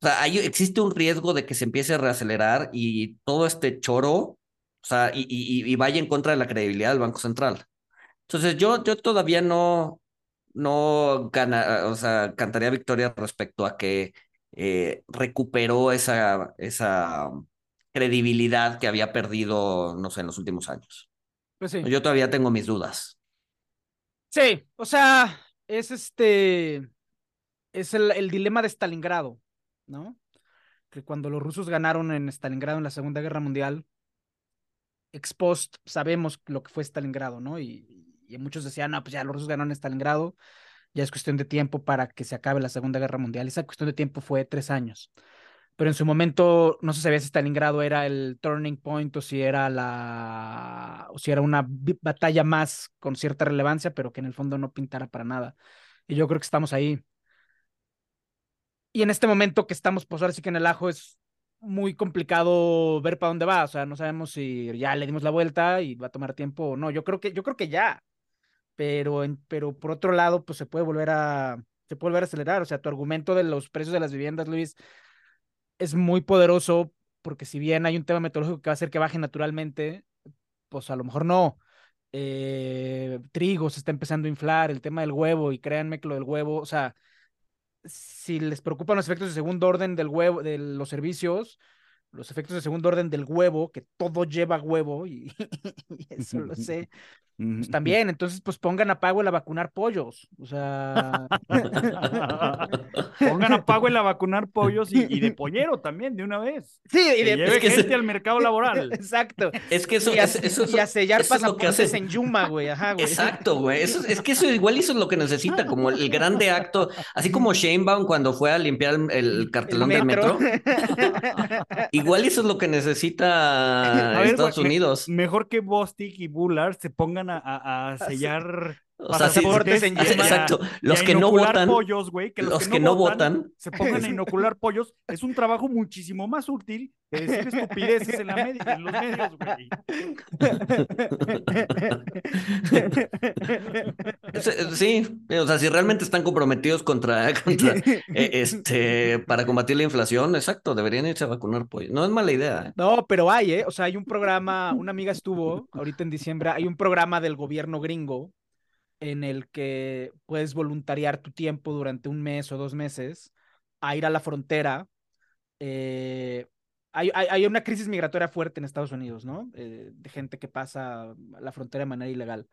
O sea, existe un riesgo de que se empiece a reacelerar y todo este choro, o sea, y, y, vaya en contra de la credibilidad del Banco Central. Entonces, yo, yo todavía no, no gana, o sea, cantaría victoria respecto a que eh, recuperó esa, esa credibilidad que había perdido, no sé, en los últimos años. Pues sí. Yo todavía tengo mis dudas. Sí, o sea, es este, es el, dilema de Stalingrado, ¿no? Que cuando los rusos ganaron en Stalingrado en la Segunda Guerra Mundial, ex post sabemos lo que fue Stalingrado, ¿no? Y, y muchos decían, no, pues ya los rusos ganaron en Stalingrado, ya es cuestión de tiempo para que se acabe la Segunda Guerra Mundial. Esa cuestión de tiempo fue tres años pero en su momento no se sabía si Stalingrado era el turning point o si era la o si era una batalla más con cierta relevancia, pero que en el fondo no pintara para nada. Y yo creo que estamos ahí. Y en este momento que estamos, pues ahora sí que en el ajo es muy complicado ver para dónde va. O sea, no sabemos si ya le dimos la vuelta y va a tomar tiempo o no. Yo creo que, yo creo que ya. Pero, en, pero por otro lado, pues se puede volver a, se puede volver a acelerar. O sea, tu argumento de los precios de las viviendas, Luis, es muy poderoso porque si bien hay un tema metodológico que va a hacer que baje naturalmente, pues a lo mejor no. Eh, trigo se está empezando a inflar, el tema del huevo, y créanme que lo del huevo, o sea, si les preocupan los efectos de segundo orden del huevo, de los servicios, los efectos de segundo orden del huevo, que todo lleva huevo, y, eso lo sé, Pues también, entonces pues pongan a Powell a vacunar pollos, o sea... pongan a Powell a vacunar pollos y, de pollero también, de una vez. Sí, y de lleve gente al mercado laboral. Exacto. Es que eso, y a, eso, y a sellar pasaportes en Yuma, güey, ajá, güey. Exacto, güey, eso, es que eso igual hizo lo que necesita, como el grande acto, así como Sheinbaum cuando fue a limpiar el, cartelón del metro. igual eso es lo que necesita Estados Unidos. mejor que Bostic y Bullard se pongan a, sellar o sea, en Exacto. Los que no votan. Pollos, güey, que los, que, no, votan, se pongan a inocular pollos. Es un trabajo muchísimo más útil que decir estupideces en, la media, en los medios, güey. Sí, o sea, si realmente están comprometidos contra, contra eh, este, para combatir la inflación, exacto, deberían irse a vacunar pollos. No es mala idea. ¿eh? No, pero hay, ¿eh? O sea, hay un programa, una amiga estuvo ahorita en diciembre, hay un programa del gobierno gringo en el que puedes voluntariar tu tiempo durante un mes o dos meses a ir a la frontera. Eh, hay, hay, una crisis migratoria fuerte en Estados Unidos, ¿no? Eh, de gente que pasa la frontera de manera ilegal.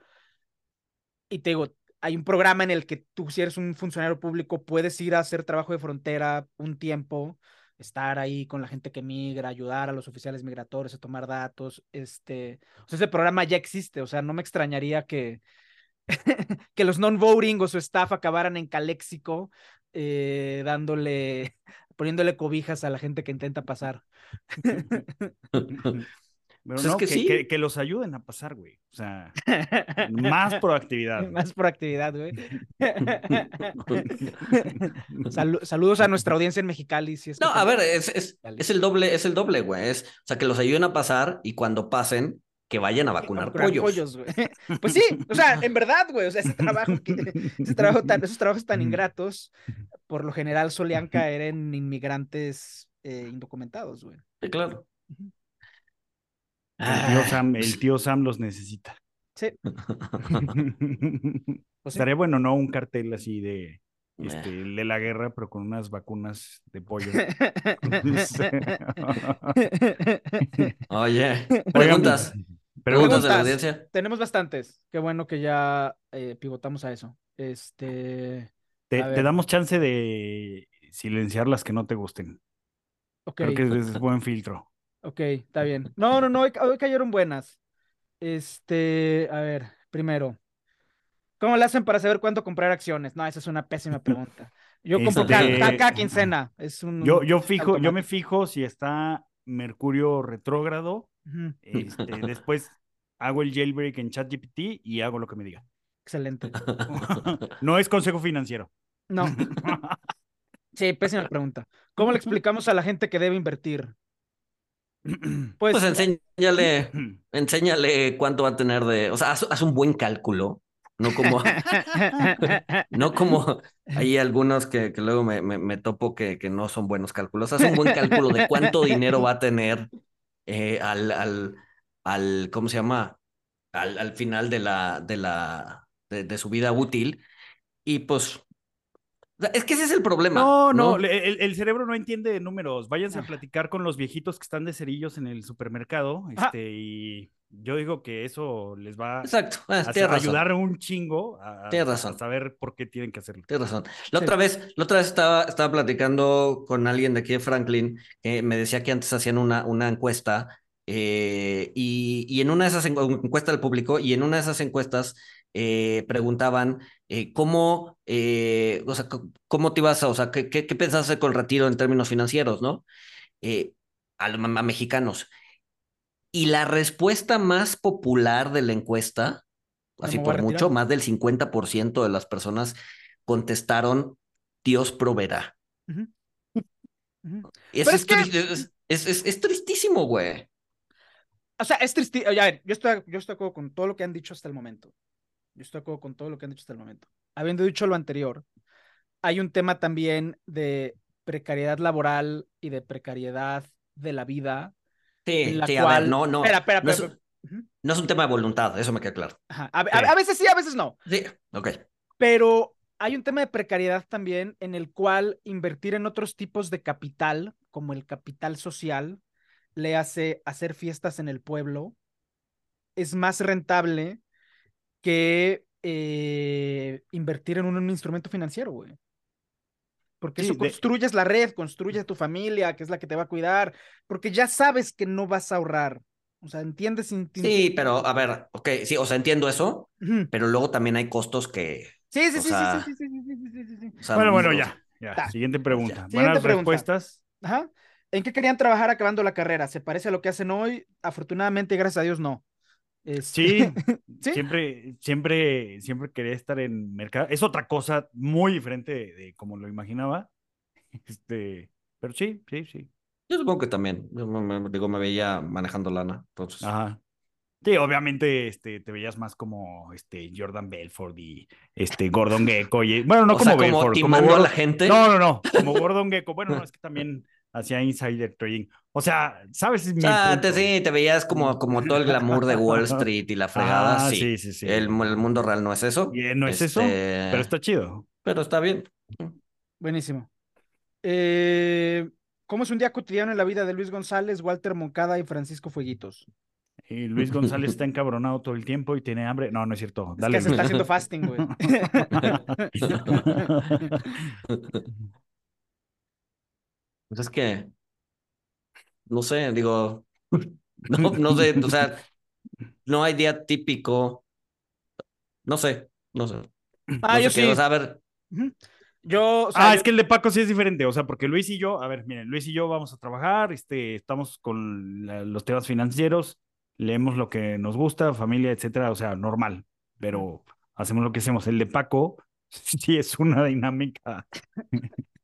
Y te digo, hay un programa en el que tú, si eres un funcionario público, puedes ir a hacer trabajo de frontera un tiempo, estar ahí con la gente que migra, ayudar a los oficiales migratorios a tomar datos. Este, o sea, ese programa ya existe, o sea, no me extrañaría que, que los non-voting o su staff acabaran en Caléxico, eh, dándole, poniéndole cobijas a la gente que intenta pasar. Pero pues que, sí. que, los ayuden a pasar, güey. O sea, más proactividad. Más proactividad, güey. saludos a nuestra audiencia en Mexicali. Si no, a ver, es, es, es, el doble, es el doble, güey. Es, o sea, que los ayuden a pasar y cuando pasen, que vayan a vacunar, pollos. pues sí, o sea, en verdad, güey, o sea, ese trabajo, ese trabajo tan, esos trabajos tan ingratos, por lo general solían caer en inmigrantes eh, indocumentados, güey. Sí, claro. El tío, Sam, el tío Sam los necesita. Sí. Pues Estaría bueno, ¿no? Un cartel así de, este, de la guerra, pero con unas vacunas de pollo. Oye, preguntas. Preguntas, de la audiencia. Tenemos bastantes. Qué bueno que ya eh, pivotamos a eso. Este. Te, damos chance de silenciar las que no te gusten. Creo que es, buen filtro. Ok, está bien. No, no, no, hoy, cayeron buenas. Este, a ver, primero. ¿Cómo le hacen para saber cuánto comprar acciones? No, esa es una pésima pregunta. Yo compro cada, quincena. Es un, yo, yo fijo, yo me fijo si está Mercurio retrógrado este, después hago el jailbreak en ChatGPT y hago lo que me diga. Excelente. no es consejo financiero. No. Sí, pésima pregunta. ¿Cómo le explicamos a la gente que debe invertir? Pues, pues enséñale, enséñale cuánto va a tener de, o sea, haz, un buen cálculo, no como, no como hay algunos que, que luego me, me, topo que, que, no son buenos cálculos, haz un buen cálculo de cuánto dinero va a tener eh, al, al, al, ¿cómo se llama? Al, al final de la, de la, de, su vida útil. Y pues es que ese es el problema. No, no, El, cerebro no entiende números. Váyanse a ah. platicar con los viejitos que están de cerillos en el supermercado. Este, y yo digo que eso les va Exacto. Ah, a, ayudar un chingo a, razón. saber por qué tienen que hacerlo. Tienes razón. La otra vez, la otra vez estaba, estaba platicando con alguien de aquí de Franklin que me decía que antes hacían una, una encuesta eh, y, y, en una de esas encuestas del público y en una de esas encuestas eh, preguntaban eh, cómo, o sea, cómo te ibas a, o sea, qué, qué, qué hacer con el retiro en términos financieros, ¿no? a, a mexicanos. Y la respuesta más popular de la encuesta, así por mucho, más del 50% de las personas contestaron, Dios proveerá. es, es, tristísimo, güey. O sea, es tristísimo. yo estoy, yo estoy de acuerdo con todo lo que han dicho hasta el momento. Yo estoy de acuerdo con todo lo que han dicho hasta el momento. Habiendo dicho lo anterior, hay un tema también de precariedad laboral y de precariedad de la vida Sí, sí, a ver, no, no. Espera, espera, no, es, no, es, un tema de voluntad, eso me queda claro. A, veces sí, a veces no. Sí, ok. Pero hay un tema de precariedad también en el cual invertir en otros tipos de capital, como el capital social, le hace hacer fiestas en el pueblo, es más rentable que eh, invertir en un, instrumento financiero, güey porque sí, eso construyes la red, construyes tu familia, que es la que te va a cuidar, porque ya sabes que no vas a ahorrar. O sea, entiendes. Sí, pero a ver, ok, sí, o sea, entiendo eso, pero luego también hay costos que. Sí, sí, sí, sí, sí, sí, sí, sí, sí, sí, bueno, bueno, ya, ya. Siguiente pues pregunta. Siguiente Buenas pregunta. respuestas. Ajá. ¿En qué querían trabajar acabando la carrera? ¿Se parece a lo que hacen hoy? Afortunadamente, gracias a Dios, no. Sí, siempre, siempre, siempre quería estar en mercado. Es otra cosa muy diferente de, como lo imaginaba. Este, pero sí, sí, sí. Yo supongo que también. digo, me veía manejando lana. Entonces. Ajá. Sí, obviamente este, te veías más como este, Jordan Belfort y este, Gordon Gecko. Y, bueno, no como Belfort. Como a la gente. No, no, no. Como Gordon Gecko. Bueno, es que también hacía insider trading. O sea, ¿sabes? Ah, te, sí, te veías como, como todo el glamour de Wall Street y la fregada. Ah, sí. sí, sí, El, mundo real no es eso. Y no es eso, este, pero está chido. Pero está bien. Buenísimo. Eh, ¿Cómo es un día cotidiano en la vida de Luis González, Walter Moncada y Francisco Fueguitos? Y Luis González está encabronado todo el tiempo y tiene hambre. No, no es cierto. Dale. Es que se está haciendo fasting, güey. Pues es que, no sé, digo, no, no sé, o sea, no hay día típico. No sé, no sé. Ah, yo sí. a ver. Yo, ah, es que el de Paco sí es diferente, o sea, porque Luis y yo, a ver, miren, Luis y yo vamos a trabajar, este, estamos con los temas financieros, leemos lo que nos gusta, familia, etcétera, o sea, normal, pero hacemos lo que hacemos. El de Paco sí es una dinámica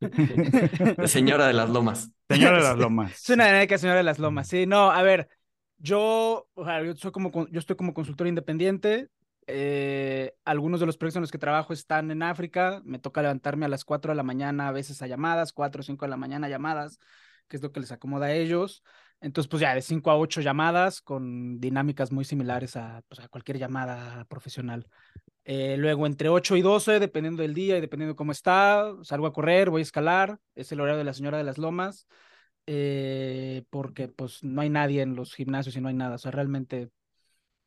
señora de las lomas. Señora de las lomas. Es una dinámica señora de las lomas, sí. No, a ver, yo, yo, soy como, yo estoy como consultor independiente. Eh, algunos de los proyectos en los que trabajo están en África. Me toca levantarme a las 4 de la mañana, a veces a llamadas, 4 o 5 de la mañana llamadas, que es lo que les acomoda a ellos. Entonces, pues ya de 5 a 8 llamadas con dinámicas muy similares a, pues, a cualquier llamada profesional. Eh, luego entre 8 y 12, dependiendo del día y dependiendo cómo está, salgo a correr, voy a escalar, es el horario de la señora de las lomas, eh, porque pues no hay nadie en los gimnasios y no hay nada, o sea, realmente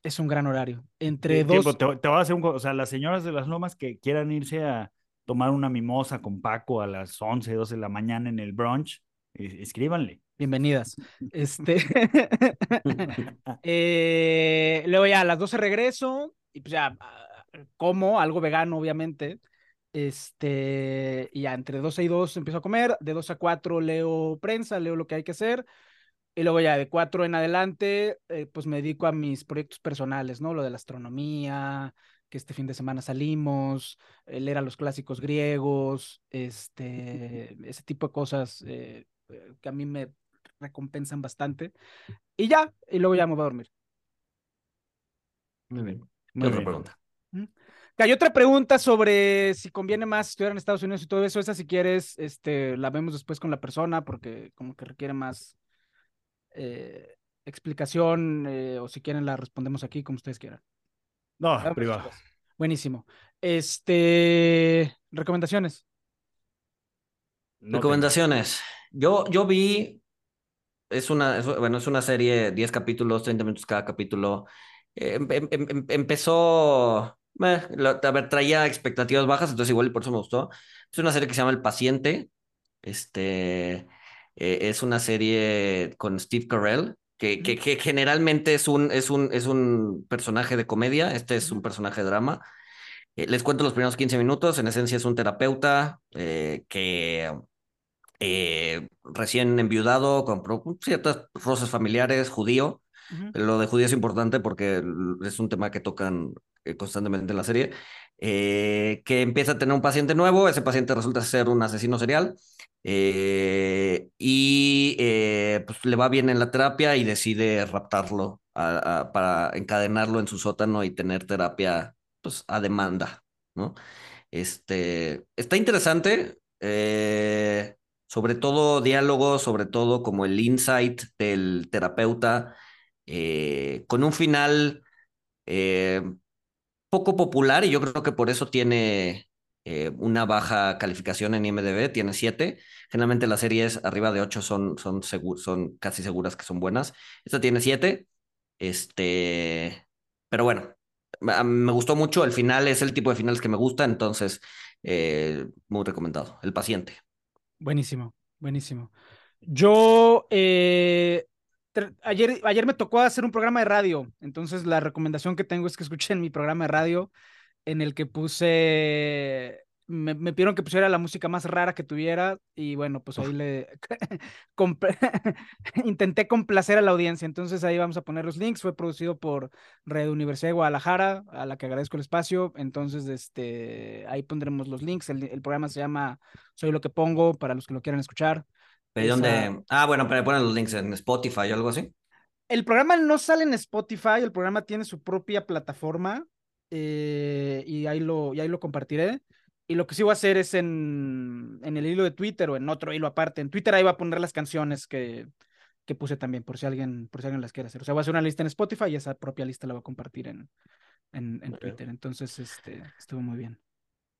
es un gran horario. Entre dos... te, te, voy a hacer un... O sea, las señoras de las lomas que quieran irse a tomar una mimosa con Paco a las 11, 12 de la mañana en el brunch, escríbanle. Bienvenidas. Este... Eh, luego ya a las 12 regreso y pues ya como algo vegano, obviamente. Este, y ya entre 12 y 2 empiezo a comer, de 2 a 4 leo prensa, leo lo que hay que hacer, y luego ya de 4 en adelante, eh, pues me dedico a mis proyectos personales, ¿no? Lo de la astronomía, que este fin de semana salimos, eh, leer a los clásicos griegos, este, ese tipo de cosas eh, que a mí me recompensan bastante. Y ya, y luego ya me voy a dormir. Muy bien. Muy otra pregunta? Hay otra pregunta sobre si conviene más estudiar en Estados Unidos y todo eso. Esa, si quieres, este, la vemos después con la persona porque como que requiere más eh, explicación eh, o si quieren la respondemos aquí como ustedes quieran. No, privado. Buenísimo. Este, recomendaciones. recomendaciones. Yo, yo vi, es una, bueno, es una serie, 10 capítulos, 30 minutos cada capítulo. Em, em, em, empezó, a ver, traía expectativas bajas, entonces igual y por eso me gustó. Es una serie que se llama El Paciente. Este eh, es una serie con Steve Carell, que, que, que, generalmente es un, es, un, es un personaje de comedia, este es un personaje de drama. Eh, les cuento los primeros 15 minutos. En esencia es un terapeuta eh, que recién enviudado, con ciertas roces familiares, judío. Lo de judío es importante porque es un tema que tocan eh, constantemente en la serie, eh, que empieza a tener un paciente nuevo, ese paciente resulta ser un asesino serial eh, y pues le va bien en la terapia y decide raptarlo para encadenarlo en su sótano y tener terapia pues, a demanda, ¿no? Este, está interesante, sobre todo diálogo, sobre todo como el insight del terapeuta eh, con un final eh, poco popular y yo creo que por eso tiene eh, una baja calificación en IMDB, tiene 7. Generalmente las series arriba de 8 son, son, son casi seguras que son buenas. Esta tiene 7. Este, pero bueno, me gustó mucho, el final es el tipo de finales que me gusta, entonces muy recomendado, El paciente. Buenísimo, buenísimo. Yo eh, ayer, ayer me tocó hacer un programa de radio, entonces la recomendación que tengo es que escuchen mi programa de radio en el que puse me, pidieron que pusiera la música más rara que tuviera y bueno, pues ahí le intenté complacer a la audiencia. Entonces ahí vamos a poner los links. Fue producido por Red Universidad de Guadalajara, a la que agradezco el espacio. Entonces, este, ahí pondremos los links. El, programa se llama Soy lo que pongo para los que lo quieran escuchar. ¿De dónde? Ah, bueno, pero ponen los links en Spotify o algo así. El programa no sale en Spotify, el programa tiene su propia plataforma eh, y, ahí lo, y ahí lo compartiré. Y lo que sí voy a hacer es en, en el hilo de Twitter o en otro hilo aparte. En Twitter ahí va a poner las canciones que, que puse también, por si alguien, por si alguien las quiere hacer. O sea, voy a hacer una lista en Spotify y esa propia lista la voy a compartir en, en, en Twitter. Entonces, este, estuvo muy bien.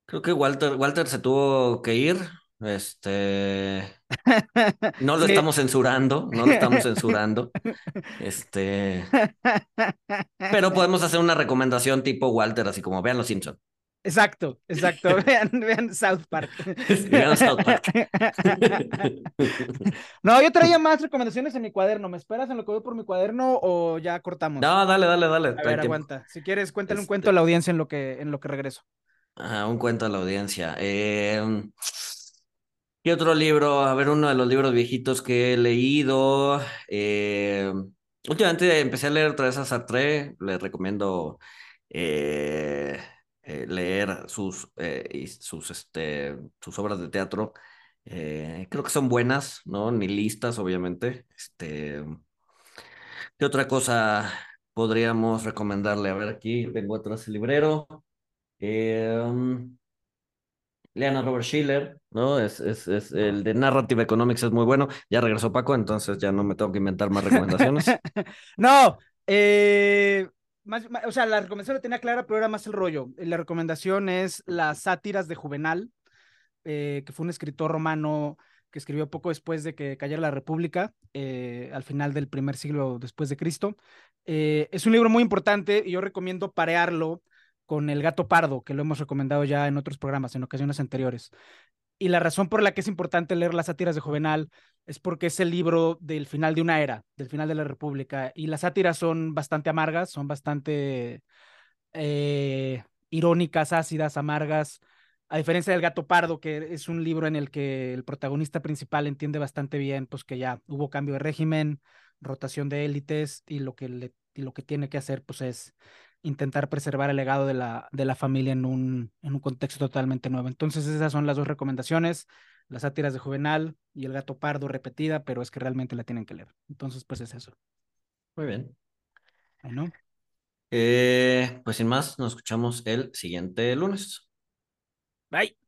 Creo que Walter, Walter se tuvo que ir. Este. No lo estamos censurando, no lo estamos censurando. Este. Pero podemos hacer una recomendación tipo Walter, así como vean los Simpsons. Exacto, exacto. vean, vean South Park. vean South Park. no, yo traía más recomendaciones en mi cuaderno. ¿Me esperas en lo que voy por mi cuaderno o ya cortamos? No, dale, dale, dale. A ver, aguanta. Si quieres, cuéntale un este cuento a la audiencia en lo que, en lo que regreso. Ajá, un cuento a la audiencia. Eh, ¿Qué otro libro? A ver, uno de los libros viejitos que he leído. Eh, últimamente empecé a leer otra vez a Sartre. Le recomiendo. Eh, eh, leer sus, sus, este, sus obras de teatro. Creo que son buenas, ¿no? Ni listas, obviamente. Este, ¿Qué otra cosa podríamos recomendarle? A ver, aquí vengo atrás el librero. Lean a Robert Schiller, ¿no? Es, es, es, el de Narrative Economics es muy bueno. Ya regresó Paco, entonces ya no me tengo que inventar más recomendaciones. no, eh, o sea, la recomendación la tenía clara, pero era más el rollo. La recomendación es las sátiras de Juvenal, eh, que fue un escritor romano que escribió poco después de que cayera la República, eh, al final del primer siglo después de Cristo. Es un libro muy importante y yo recomiendo parearlo con El gato pardo, que lo hemos recomendado ya en otros programas, en ocasiones anteriores. Y la razón por la que es importante leer las sátiras de Juvenal es porque es el libro del final de una era, del final de la República. Y las sátiras son bastante amargas, son bastante eh, irónicas, ácidas, amargas. A diferencia del Gato Pardo, que es un libro en el que el protagonista principal entiende bastante bien pues, que ya hubo cambio de régimen, rotación de élites y lo que, y lo que tiene que hacer pues, es intentar preservar el legado de la, de la familia en un, en un contexto totalmente nuevo. Entonces esas son las dos recomendaciones, las sátiras de Juvenal y el gato pardo repetida, pero es que realmente la tienen que leer. Entonces pues es eso. Muy bien. Bueno. Eh, pues sin más, nos escuchamos el siguiente lunes. Bye.